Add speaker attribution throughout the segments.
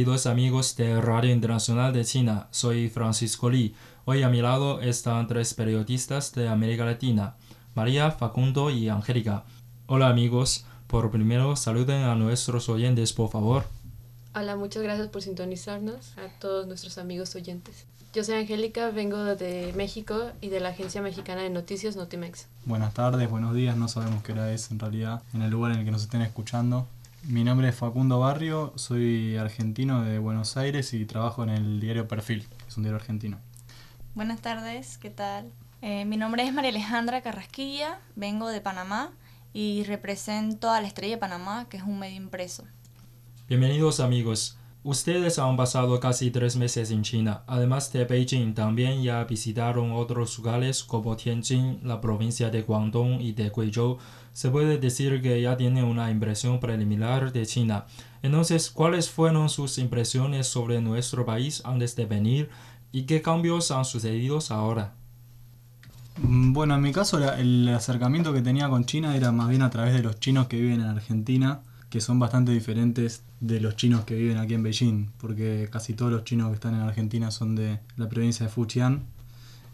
Speaker 1: Queridos amigos de Radio Internacional de China, soy Francisco Li. Hoy a mi lado están tres periodistas de América Latina, María, Facundo y Angélica. Hola amigos, por primero saluden a nuestros oyentes por favor.
Speaker 2: Hola, muchas gracias por sintonizarnos a todos nuestros amigos oyentes. Yo soy Angélica, vengo de México y de la agencia mexicana de noticias Notimex.
Speaker 3: Buenas tardes, buenos días, no sabemos qué hora es en realidad en el lugar en el que nos estén escuchando. Mi nombre es Facundo Barrio, soy argentino de Buenos Aires y trabajo en el diario Perfil, que es un diario argentino.
Speaker 4: Buenas tardes, ¿qué tal? Eh, mi nombre es María Alejandra Carrasquilla, vengo de Panamá y represento a la Estrella de Panamá, que es un medio impreso.
Speaker 1: Bienvenidos amigos. Ustedes han pasado casi tres meses en China. Además de Beijing, también ya visitaron otros lugares como Tianjin, la provincia de Guangdong y de Guizhou. Se puede decir que ya tienen una impresión preliminar de China. Entonces, ¿cuáles fueron sus impresiones sobre nuestro país antes de venir y qué cambios han sucedido ahora?
Speaker 3: Mm, Bueno, en mi caso el acercamiento que tenía con China era más bien a través de los chinos que viven en Argentina, que son bastante diferentes de los chinos que viven aquí en Beijing, porque casi todos los chinos que están en Argentina son de la provincia de Fujian.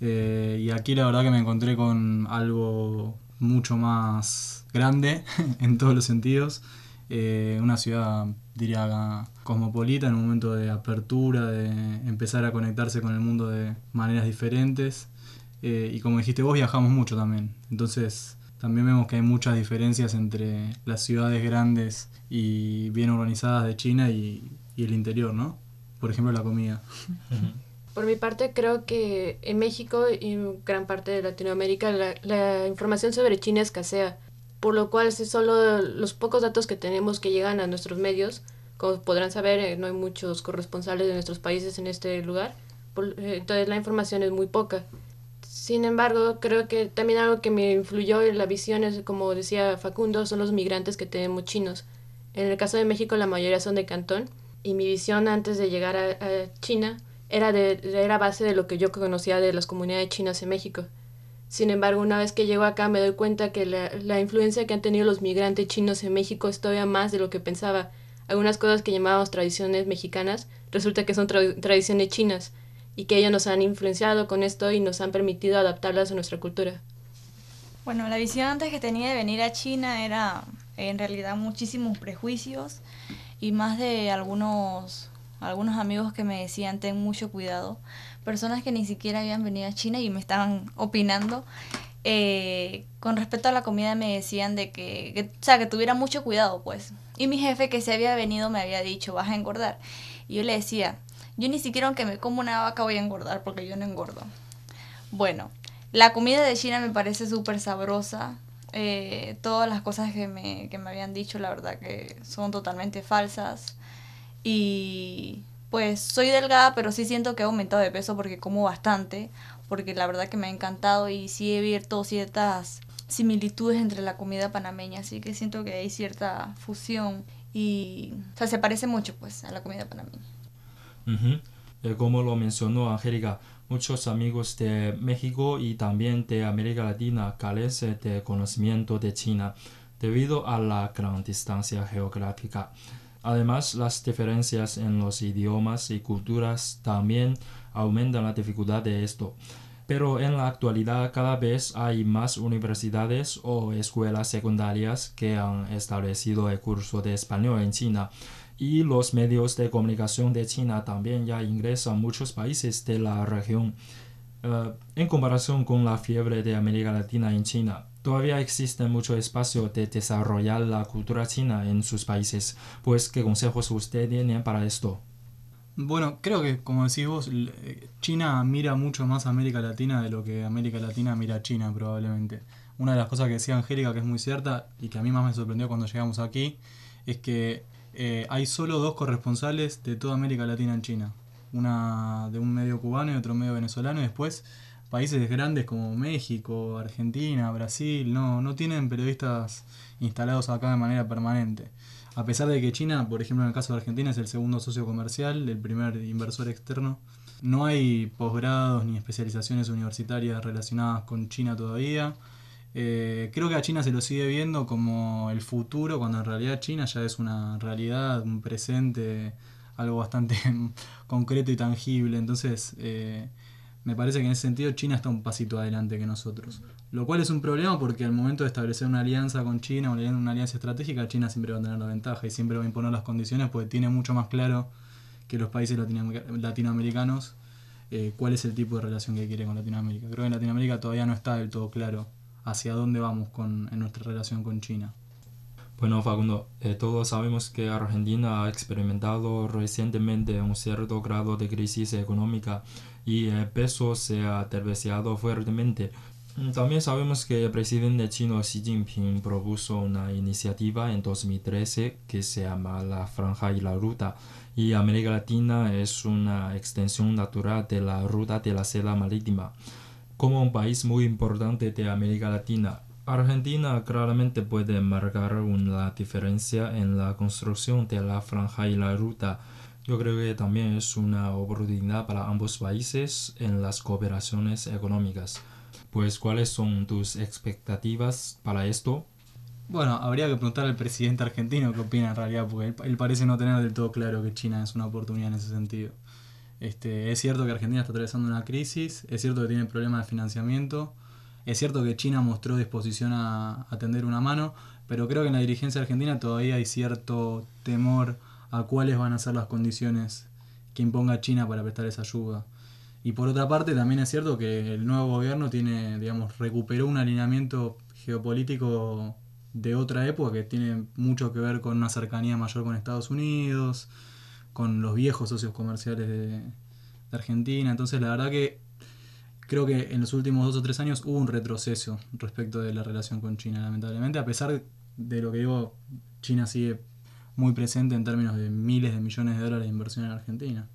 Speaker 3: Eh, y aquí la verdad que me encontré con algo mucho más grande en todos los sentidos. Eh, una ciudad, diría, cosmopolita en un momento de apertura, de empezar a conectarse con el mundo de maneras diferentes. Eh, y como dijiste vos, viajamos mucho también. Entonces, también vemos que hay muchas diferencias entre las ciudades grandes y bien organizadas de China y, y el interior, ¿no? Por ejemplo, la comida.
Speaker 2: Por mi parte, creo que en México y en gran parte de Latinoamérica la, la información sobre China escasea, por lo cual es solo los pocos datos que tenemos que llegan a nuestros medios. Como podrán saber, eh, no hay muchos corresponsales de nuestros países en este lugar, por- eh, entonces la información es muy poca. Sin embargo, creo que también algo que me influyó en la visión es, como decía Facundo, son los migrantes que tenemos chinos. En el caso de México, la mayoría son de Cantón, y mi visión antes de llegar a, China era, de, era base de lo que yo conocía de las comunidades chinas en México. Sin embargo, una vez que llego acá me doy cuenta que la, la influencia que han tenido los migrantes chinos en México es todavía más de lo que pensaba. Algunas cosas que llamábamos tradiciones mexicanas resulta que son tra- tradiciones chinas y que ellos nos han influenciado con esto y nos han permitido adaptarlas a nuestra cultura.
Speaker 4: Bueno, la visión antes que tenía de venir a China era en realidad muchísimos prejuicios y más de algunos algunos amigos que me decían ten mucho cuidado, personas que ni siquiera habían venido a China y me estaban opinando. Eh, con respecto a la comida me decían de que, que, o sea, que tuviera mucho cuidado, pues. Y mi jefe que se había venido me había dicho, vas a engordar. Y yo le decía, yo ni siquiera aunque me como una vaca voy a engordar porque yo no engordo. Bueno, la comida de China me parece súper sabrosa. Eh, todas las cosas que me, que me habían dicho, la verdad que son totalmente falsas. Y pues soy delgada, pero sí siento que he aumentado de peso porque como bastante. Porque la verdad que me ha encantado y sí he visto ciertas similitudes entre la comida panameña. Así que siento que hay cierta fusión y... O sea, se parece mucho pues a la comida panameña.
Speaker 1: Ujú. Eh, Como lo mencionó Angélica, muchos amigos de México y también de América Latina carecen de conocimiento de China debido a la gran distancia geográfica. Además, las diferencias en los idiomas y culturas también aumentan la dificultad de esto. Pero en la actualidad cada vez hay más universidades o escuelas secundarias que han establecido el curso de español en China y los medios de comunicación de China también ya ingresan a muchos países de la región. Eh, en comparación con la fiebre de América Latina en China, todavía existe mucho espacio de desarrollar la cultura china en sus países. Pues, ¿qué consejos usted tiene para esto?
Speaker 3: Bueno, creo que como decís vos, eh, China mira mucho más a América Latina de lo que América Latina mira a China probablemente. una de las cosas que decía Angélica que es muy cierta y que a mí más me sorprendió cuando llegamos aquí es que eh, hay solo dos corresponsales de toda América Latina en China. Una de un medio cubano y otro medio venezolano y después países grandes como México, Argentina, Brasil, no, no tienen periodistas instalados acá de manera permanente. A pesar de que China, por ejemplo en el caso de Argentina, es el segundo socio comercial, el primer inversor externo, no hay posgrados ni especializaciones universitarias relacionadas con China todavía. Eh, creo que a China se lo sigue viendo como el futuro, cuando en realidad China ya es una realidad, un presente, algo bastante concreto y tangible. Entonces, eh, me parece que en ese sentido China está un pasito adelante que nosotros. Lo cual es un problema porque al momento de establecer una alianza con China, una alianza estratégica, China siempre va a tener la ventaja y siempre va a imponer las condiciones porque tiene mucho más claro que los países latinoamericanos eh, cuál es el tipo de relación que quiere con Latinoamérica. Creo que en Latinoamérica todavía no está del todo claro hacia dónde vamos con, en nuestra relación con China.
Speaker 1: Bueno, Facundo, eh, todos sabemos que Argentina ha experimentado recientemente un cierto grado de crisis económica y el peso se ha terciado fuertemente. También sabemos que el presidente chino Xi Jinping propuso una iniciativa en 2013 que se llama la Franja y la Ruta y América Latina es una extensión natural de la Ruta de la Seda Marítima. Como un país muy importante de América Latina, Argentina claramente puede marcar una diferencia en la construcción de la franja y la ruta. Yo creo que también es una oportunidad para ambos países en las cooperaciones económicas. Pues, ¿cuáles son tus expectativas para esto?
Speaker 3: Bueno, habría que preguntar al presidente argentino qué opina en realidad, porque él, parece no tener del todo claro que China es una oportunidad en ese sentido. Este, es cierto que Argentina está atravesando una crisis, es cierto que tiene problemas de financiamiento, es cierto que China mostró disposición a, atender una mano, pero creo que en la dirigencia argentina todavía hay cierto temor a cuáles van a ser las condiciones que imponga China para prestar esa ayuda. Y por otra parte también es cierto que el nuevo gobierno tiene, digamos, recuperó un alineamiento geopolítico de otra época que tiene mucho que ver con una cercanía mayor con Estados Unidos, con los viejos socios comerciales de, de Argentina. Entonces la verdad que creo que en los últimos dos o tres años hubo un retroceso respecto de la relación con China, lamentablemente, a pesar de lo que digo, China sigue muy presente en términos de miles de millones de dólares de inversión en Argentina.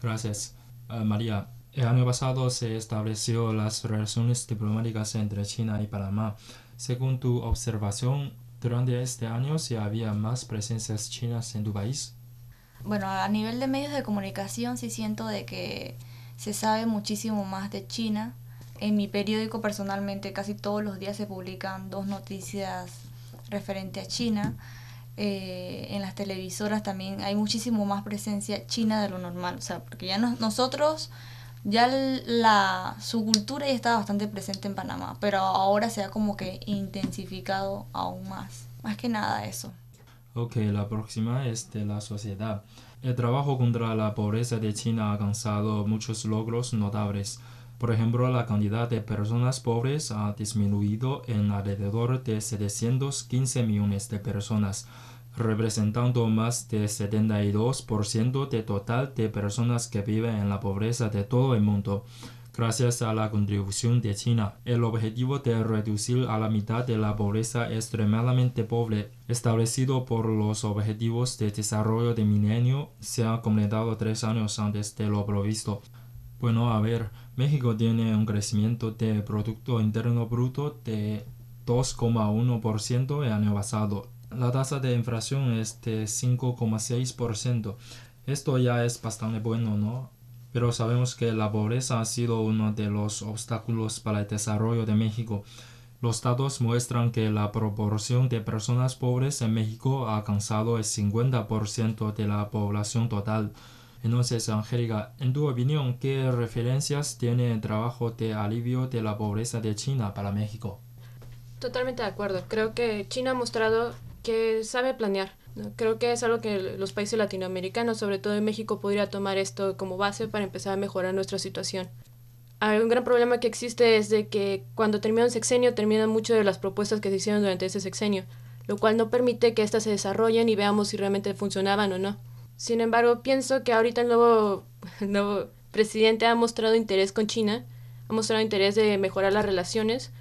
Speaker 1: Gracias. Ah, María, el año pasado se estableció las relaciones diplomáticas entre China y Panamá. Según tu observación, durante este año si había más presencias chinas en tu país.
Speaker 4: Bueno, a nivel de medios de comunicación sí siento de que se sabe muchísimo más de China. En mi periódico personalmente casi todos los días se publican dos noticias referente a China. Eh, en las televisoras también hay muchísimo más presencia china de lo normal. O sea, porque ya nosotros, ya la, su cultura ya estaba bastante presente en Panamá, pero ahora se ha como que intensificado aún más. Más que nada eso.
Speaker 1: Ok, la próxima es de la sociedad. El trabajo contra la pobreza de China ha alcanzado muchos logros notables. Por ejemplo, la cantidad de personas pobres ha disminuido en alrededor de 715 millones de personas, representando más del 72% del total de personas que viven en la pobreza de todo el mundo gracias a la contribución de China. El objetivo de reducir a la mitad de la pobreza extremadamente pobre, establecido por los Objetivos de Desarrollo de Milenio, se ha completado tres años antes de lo previsto. Bueno, a ver, México tiene un crecimiento de Producto Interno Bruto de 2,1% el año pasado. La tasa de inflación es de 5,6%. Esto ya es bastante bueno, ¿no? Pero sabemos que la pobreza ha sido uno de los obstáculos para el desarrollo de México. Los datos muestran que la proporción de personas pobres en México ha alcanzado el 50% de la población total. Entonces, Angélica, en tu opinión, ¿qué referencias tiene el trabajo de alivio de la pobreza de China para México?
Speaker 2: Totalmente de acuerdo. Creo que China ha mostrado que sabe planear Creo que es algo que los países latinoamericanos, sobre todo en México, podría tomar esto como base para empezar a mejorar nuestra situación. Un gran problema que existe es de que cuando termina un sexenio terminan muchas de las propuestas que se hicieron durante ese sexenio, lo cual no permite que éstas se desarrollen y veamos si realmente funcionaban o no. Sin embargo, pienso que ahorita el nuevo, el nuevo presidente ha mostrado interés con China, ha mostrado interés de mejorar las relaciones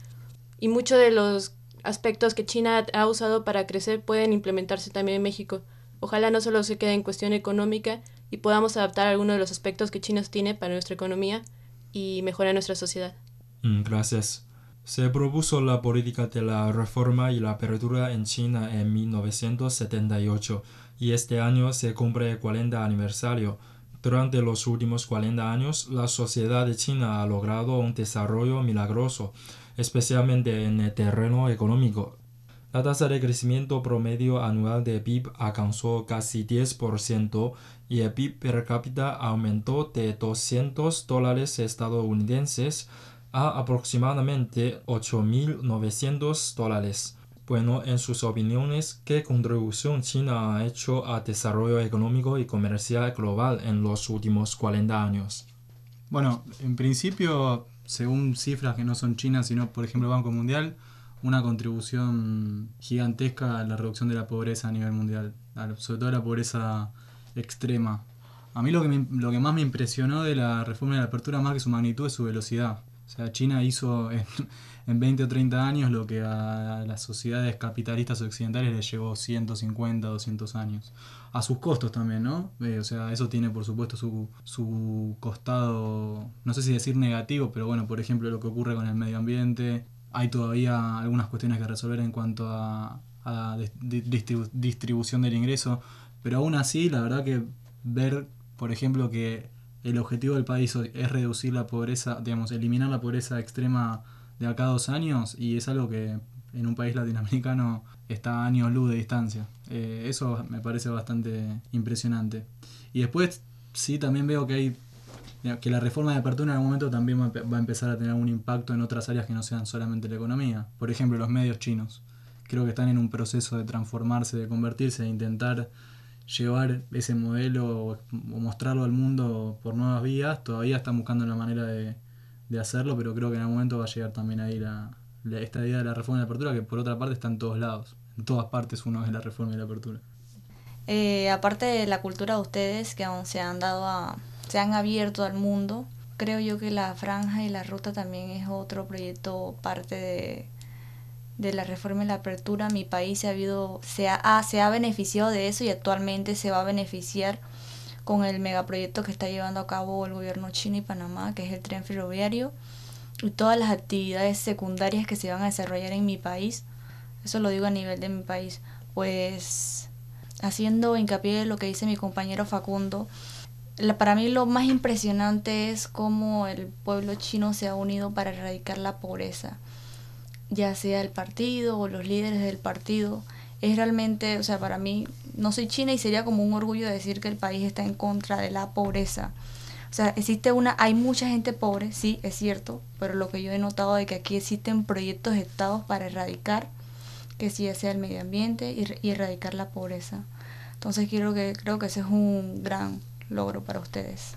Speaker 2: y muchos de los aspectos que China ha usado para crecer pueden implementarse también en México. Ojalá no solo se quede en cuestión económica y podamos adaptar algunos de los aspectos que China tiene para nuestra economía y mejorar nuestra sociedad.
Speaker 1: Mm, gracias. Se propuso la política de la reforma y la apertura en China en 1978 y este año se cumple el 40 aniversario. Durante los últimos 40 años, la sociedad de China ha logrado un desarrollo milagroso, especialmente en el terreno económico. La tasa de crecimiento promedio anual de PIB alcanzó casi 10% y el PIB per cápita aumentó de 200 dólares estadounidenses a aproximadamente 8.900 dólares. Bueno, en sus opiniones, ¿qué contribución China ha hecho al desarrollo económico y comercial global en los últimos 40 años?
Speaker 3: Bueno, en principio, según cifras que no son chinas, sino por ejemplo el Banco Mundial, una contribución gigantesca a la reducción de la pobreza a nivel mundial, sobre todo la pobreza extrema. A mí lo que, lo que más me impresionó de la reforma de la apertura, más que su magnitud, es su velocidad. O sea, China hizo en, en 20 o 30 años lo que a las sociedades capitalistas occidentales les llevó 150, 200 años. A sus costos también, ¿no? Eh, o sea, eso tiene por supuesto su, su costado, no sé si decir negativo, pero bueno, por ejemplo, lo que ocurre con el medio ambiente. Hay todavía algunas cuestiones que resolver en cuanto a, a distribución del ingreso, pero aún así, la verdad que ver, por ejemplo, que el objetivo del país es reducir la pobreza, digamos, eliminar la pobreza extrema de acá dos años y es algo que en un país latinoamericano está a años luz de distancia. Eh, eso me parece bastante impresionante. Y después sí también veo que hay que la reforma de apertura en algún momento también va a empezar a tener un impacto en otras áreas que no sean solamente la economía. Por ejemplo, los medios chinos. Creo que están en un proceso de transformarse, de convertirse, de intentar llevar ese modelo o, mostrarlo al mundo por nuevas vías. Todavía están buscando la manera de, hacerlo, pero creo que en algún momento va a llegar también ahí la, esta idea de la reforma y la apertura, que por otra parte está en todos lados. En todas partes uno es la reforma y la apertura.
Speaker 4: Eh, aparte de la cultura de ustedes que aún se han dado a, se han abierto al mundo, creo yo que la franja y la ruta también es otro proyecto parte de de la reforma y la apertura, mi país se ha, habido, se, ha, se ha beneficiado de eso y actualmente se va a beneficiar con el megaproyecto que está llevando a cabo el gobierno chino y Panamá, que es el tren ferroviario, y todas las actividades secundarias que se van a desarrollar en mi país. Eso lo digo a nivel de mi país. Pues haciendo hincapié en lo que dice mi compañero Facundo, para mí lo más impresionante es cómo el pueblo chino se ha unido para erradicar la pobreza ya sea el partido o los líderes del partido, es realmente, o sea, para mí, no soy china y sería como un orgullo decir que el país está en contra de la pobreza. O sea, existe una, hay mucha gente pobre, sí, es cierto, pero lo que yo he notado es que aquí existen proyectos de estados para erradicar, que sí sea el medio ambiente y, erradicar la pobreza. Entonces quiero que, creo que ese es un gran logro para ustedes.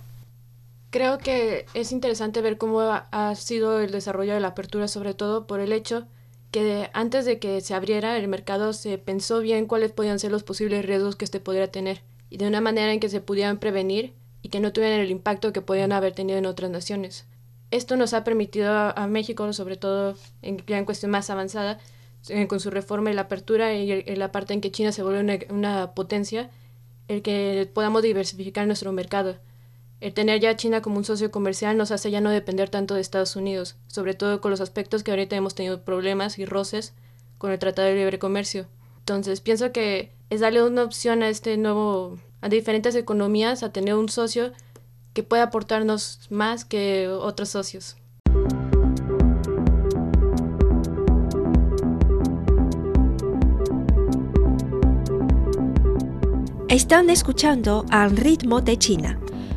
Speaker 2: Creo que es interesante ver cómo ha, sido el desarrollo de la apertura, sobre todo por el hecho que antes de que se abriera el mercado se pensó bien cuáles podían ser los posibles riesgos que este pudiera tener y de una manera en que se pudieran prevenir y que no tuvieran el impacto que podían haber tenido en otras naciones. Esto nos ha permitido a, México, sobre todo en, ya en cuestión más avanzada, eh, con su reforma y la apertura y, la parte en que China se vuelve una potencia, el que podamos diversificar nuestro mercado el tener ya a China como un socio comercial nos hace ya no depender tanto de Estados Unidos, sobre todo con los aspectos que ahorita hemos tenido problemas y roces con el Tratado de Libre Comercio. Entonces pienso que es darle una opción a este nuevo, a diferentes economías, a tener un socio que pueda aportarnos más que otros socios.
Speaker 5: Están escuchando al ritmo de China